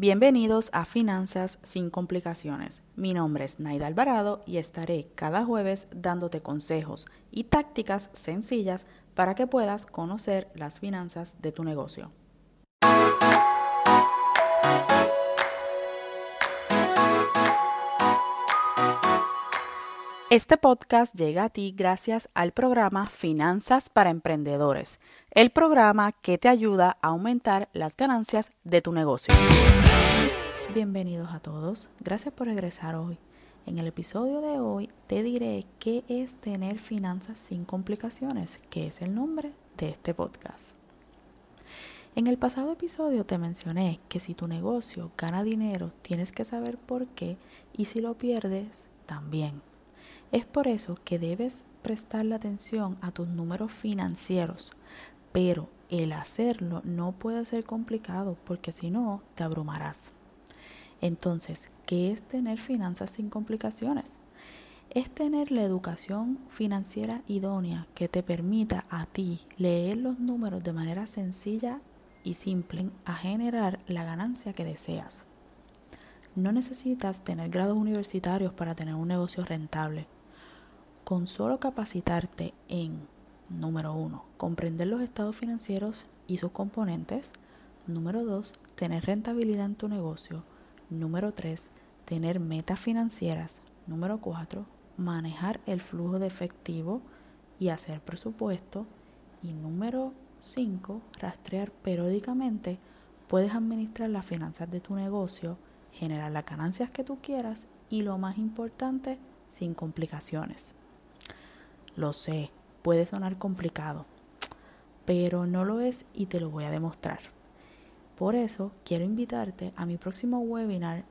Bienvenidos a Finanzas sin complicaciones. Mi nombre es Naida Alvarado y estaré cada jueves dándote consejos y tácticas sencillas para que puedas conocer las finanzas de tu negocio. Este podcast llega a ti gracias al programa Finanzas para Emprendedores, el programa que te ayuda a aumentar las ganancias de tu negocio. Bienvenidos a todos, gracias por regresar hoy. En el episodio de hoy te diré qué es tener finanzas sin complicaciones, que es el nombre de este podcast. En el pasado episodio te mencioné que si tu negocio gana dinero tienes que saber por qué y si lo pierdes también. Es por eso que debes prestarle atención a tus números financieros, pero el hacerlo no puede ser complicado porque si no te abrumarás. Entonces, ¿qué es tener finanzas sin complicaciones? Es tener la educación financiera idónea que te permita a ti leer los números de manera sencilla y simple a generar la ganancia que deseas. No necesitas tener grados universitarios para tener un negocio rentable con solo capacitarte en, número uno, comprender los estados financieros y sus componentes, número dos, tener rentabilidad en tu negocio, número tres, tener metas financieras, número cuatro, manejar el flujo de efectivo y hacer presupuesto, y número cinco, rastrear periódicamente, puedes administrar las finanzas de tu negocio, generar las ganancias que tú quieras y lo más importante, sin complicaciones. Lo sé, puede sonar complicado, pero no lo es y te lo voy a demostrar. Por eso quiero invitarte a mi próximo webinar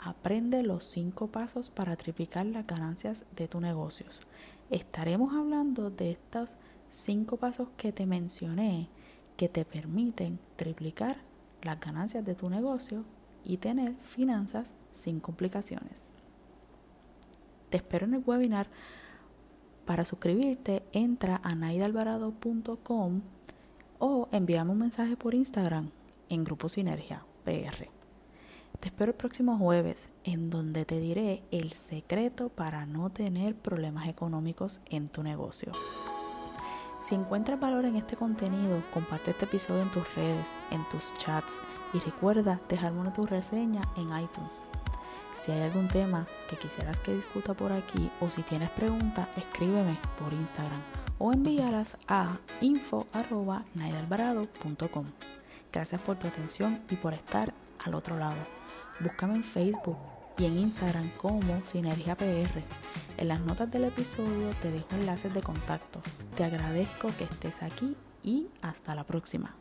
Aprende los 5 pasos para triplicar las ganancias de tus negocios. Estaremos hablando de estos 5 pasos que te mencioné que te permiten triplicar las ganancias de tu negocio y tener finanzas sin complicaciones. Te espero en el webinar para suscribirte, entra a naidalvarado.com o envíame un mensaje por Instagram en Grupo Sinergia PR. Te espero el próximo jueves en donde te diré el secreto para no tener problemas económicos en tu negocio. Si encuentras valor en este contenido, comparte este episodio en tus redes, en tus chats y recuerda dejarme una tu reseña en iTunes. Si hay algún tema que quisieras que discuta por aquí o si tienes preguntas, escríbeme por Instagram o envíalas a info.naidalvarado.com. Gracias por tu atención y por estar al otro lado. Búscame en Facebook y en Instagram como Sinergia PR. En las notas del episodio te dejo enlaces de contacto. Te agradezco que estés aquí y hasta la próxima.